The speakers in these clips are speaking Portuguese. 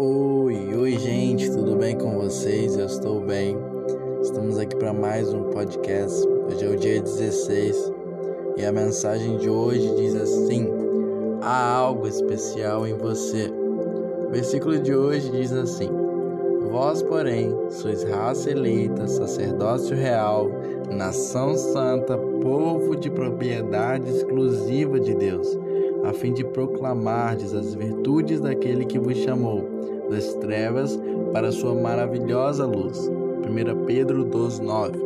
Oi, oi gente, tudo bem com vocês? Eu estou bem. Estamos aqui para mais um podcast. Hoje é o dia 16 e a mensagem de hoje diz assim: Há algo especial em você. O versículo de hoje diz assim: Vós, porém, sois raça eleita, sacerdócio real, nação santa, povo de propriedade exclusiva de Deus a fim de proclamardes as virtudes daquele que vos chamou das trevas para sua maravilhosa luz. 1 Pedro 2:9.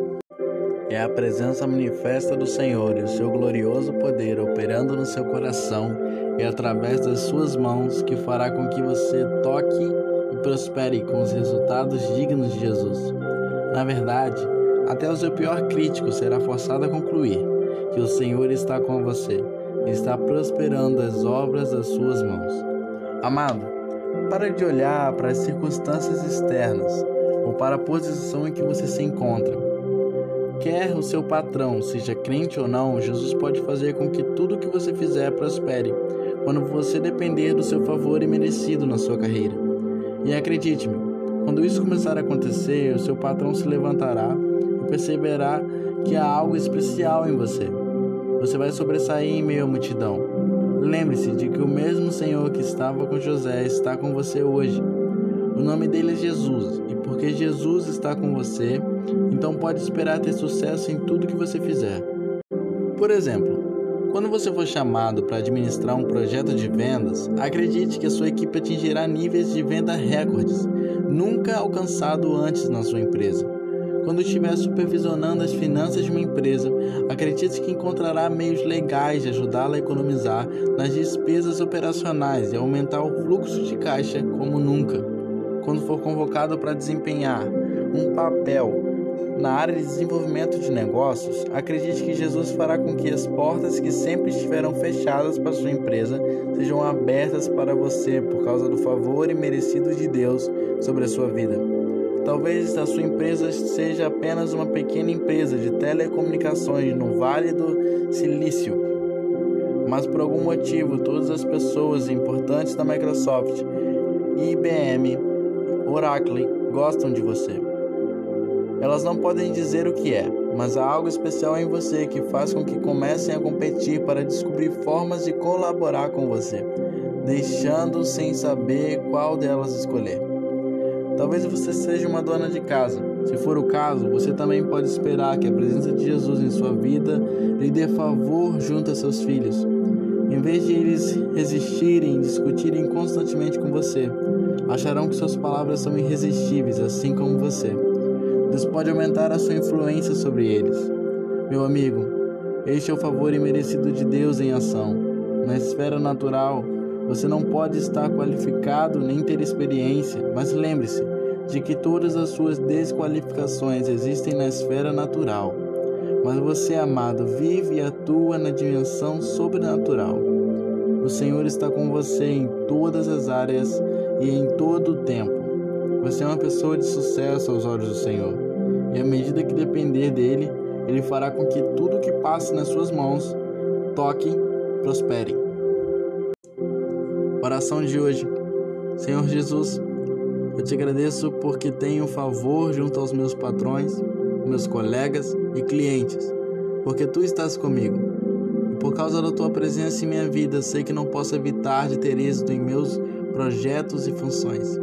É a presença manifesta do Senhor e o seu glorioso poder operando no seu coração e através das suas mãos que fará com que você toque e prospere com os resultados dignos de Jesus. Na verdade, até o seu pior crítico será forçado a concluir que o Senhor está com você está prosperando as obras das suas mãos. Amado, para de olhar para as circunstâncias externas ou para a posição em que você se encontra. Quer o seu patrão seja crente ou não, Jesus pode fazer com que tudo o que você fizer prospere, quando você depender do seu favor imerecido na sua carreira. E acredite-me, quando isso começar a acontecer, o seu patrão se levantará e perceberá que há algo especial em você. Você vai sobressair em meio à multidão. Lembre-se de que o mesmo Senhor que estava com José está com você hoje. O nome dele é Jesus, e porque Jesus está com você, então pode esperar ter sucesso em tudo que você fizer. Por exemplo, quando você for chamado para administrar um projeto de vendas, acredite que a sua equipe atingirá níveis de venda recordes, nunca alcançado antes na sua empresa. Quando estiver supervisionando as finanças de uma empresa, acredite que encontrará meios legais de ajudá-la a economizar nas despesas operacionais e aumentar o fluxo de caixa como nunca. Quando for convocado para desempenhar um papel na área de desenvolvimento de negócios, acredite que Jesus fará com que as portas que sempre estiveram fechadas para sua empresa sejam abertas para você por causa do favor imerecido de Deus sobre a sua vida. Talvez a sua empresa seja apenas uma pequena empresa de telecomunicações no Vale do Silício, mas por algum motivo todas as pessoas importantes da Microsoft, IBM, Oracle gostam de você. Elas não podem dizer o que é, mas há algo especial em você que faz com que comecem a competir para descobrir formas de colaborar com você, deixando sem saber qual delas escolher. Talvez você seja uma dona de casa. Se for o caso, você também pode esperar que a presença de Jesus em sua vida lhe dê favor junto a seus filhos. Em vez de eles resistirem e discutirem constantemente com você, acharão que suas palavras são irresistíveis, assim como você. Deus pode aumentar a sua influência sobre eles. Meu amigo, este é o favor imerecido de Deus em ação. Na esfera natural, você não pode estar qualificado nem ter experiência, mas lembre-se de que todas as suas desqualificações existem na esfera natural. Mas você, amado, vive e atua na dimensão sobrenatural. O Senhor está com você em todas as áreas e em todo o tempo. Você é uma pessoa de sucesso aos olhos do Senhor. E à medida que depender dele, ele fará com que tudo que passe nas suas mãos toque, prospere. Oração de hoje. Senhor Jesus, eu te agradeço porque tenho favor junto aos meus patrões, meus colegas e clientes, porque tu estás comigo. E por causa da tua presença em minha vida, sei que não posso evitar de ter êxito em meus projetos e funções.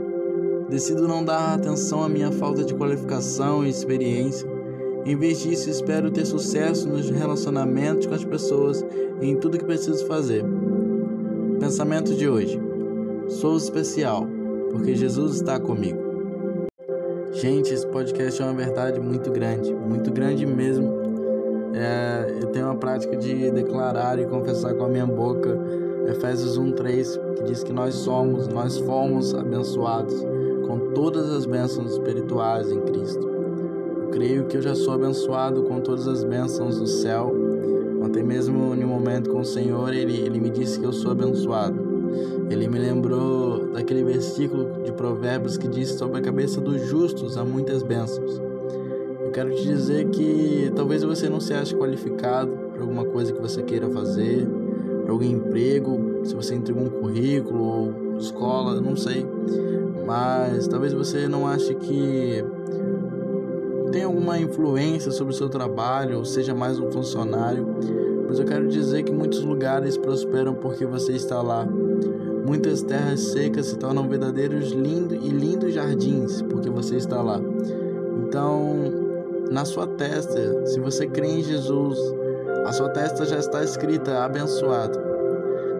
Decido não dar atenção à minha falta de qualificação e experiência. Em vez disso, espero ter sucesso nos relacionamentos com as pessoas e em tudo que preciso fazer. Pensamento de hoje: Sou especial, porque Jesus está comigo. Gente, esse podcast é uma verdade muito grande, muito grande mesmo. É, eu tenho uma prática de declarar e confessar com a minha boca Efésios 1:3, que diz que nós somos, nós fomos abençoados com todas as bênçãos espirituais em Cristo. Eu creio que eu já sou abençoado com todas as bênçãos do céu Ontem mesmo, em um momento com o Senhor, ele, ele me disse que eu sou abençoado. Ele me lembrou daquele versículo de Provérbios que diz: Sobre a cabeça dos justos há muitas bênçãos. Eu quero te dizer que talvez você não se ache qualificado para alguma coisa que você queira fazer, para algum emprego, se você entregou um currículo ou escola, não sei. mas talvez você não ache que tem alguma influência sobre o seu trabalho ou seja mais um funcionário, mas eu quero dizer que muitos lugares prosperam porque você está lá. Muitas terras secas se tornam verdadeiros lindos e lindos jardins porque você está lá. Então, na sua testa, se você crê em Jesus, a sua testa já está escrita abençoado,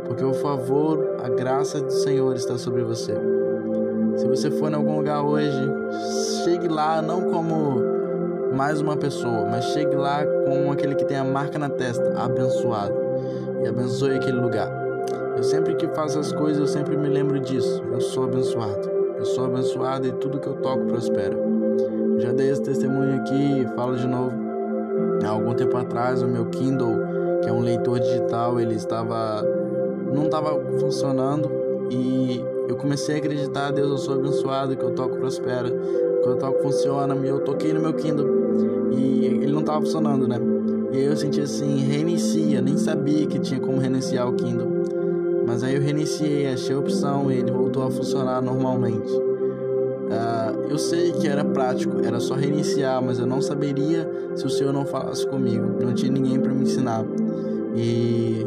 porque o favor, a graça do Senhor está sobre você. Se você for em algum lugar hoje, chegue lá não como mais uma pessoa, mas chegue lá com aquele que tem a marca na testa, abençoado, e abençoe aquele lugar. Eu sempre que faço as coisas, eu sempre me lembro disso. Eu sou abençoado. Eu sou abençoado e tudo que eu toco prospera. Já dei esse testemunho aqui, falo de novo. Há algum tempo atrás, o meu Kindle, que é um leitor digital, ele estava não estava funcionando e eu comecei a acreditar, Deus, eu sou abençoado, que eu toco prospera, que eu toco funciona, e eu toquei no meu Kindle e ele não estava funcionando, né? E aí eu senti assim, reinicia, nem sabia que tinha como reiniciar o Kindle. Mas aí eu reiniciei, achei a opção e ele voltou a funcionar normalmente. Uh, eu sei que era prático, era só reiniciar, mas eu não saberia se o Senhor não falasse comigo. Não tinha ninguém para me ensinar. E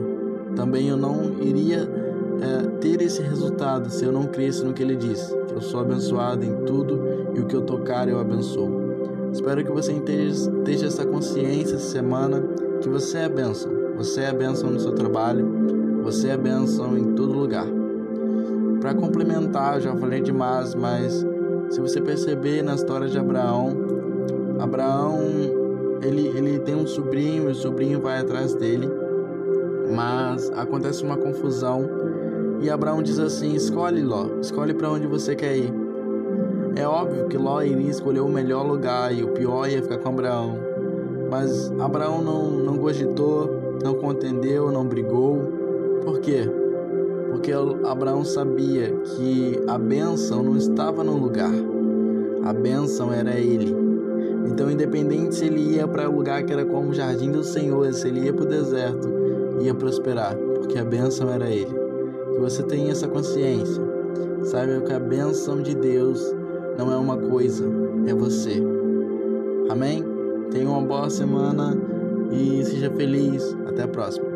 também eu não iria uh, ter esse resultado se eu não cresce no que Ele disse. Que eu sou abençoado em tudo e o que eu tocar eu abençoo. Espero que você esteja essa consciência essa semana que você é bênção. Você é bênção no seu trabalho, você é bênção em todo lugar. Para complementar, já falei demais, mas se você perceber na história de Abraão, Abraão ele, ele tem um sobrinho o sobrinho vai atrás dele, mas acontece uma confusão e Abraão diz assim: escolhe Ló, escolhe para onde você quer ir. É óbvio que Ló iria escolher o melhor lugar e o pior ia ficar com Abraão, mas Abraão não, não cogitou, não contendeu, não brigou. Por quê? porque Abraão sabia que a bênção não estava no lugar, a bênção era ele. Então, independente se ele ia para o lugar que era como o jardim do Senhor, se ele ia para o deserto, ia prosperar, porque a bênção era ele. Que você tenha essa consciência. Saiba que a bênção de Deus não é uma coisa, é você. Amém? Tenha uma boa semana e seja feliz. Até a próxima.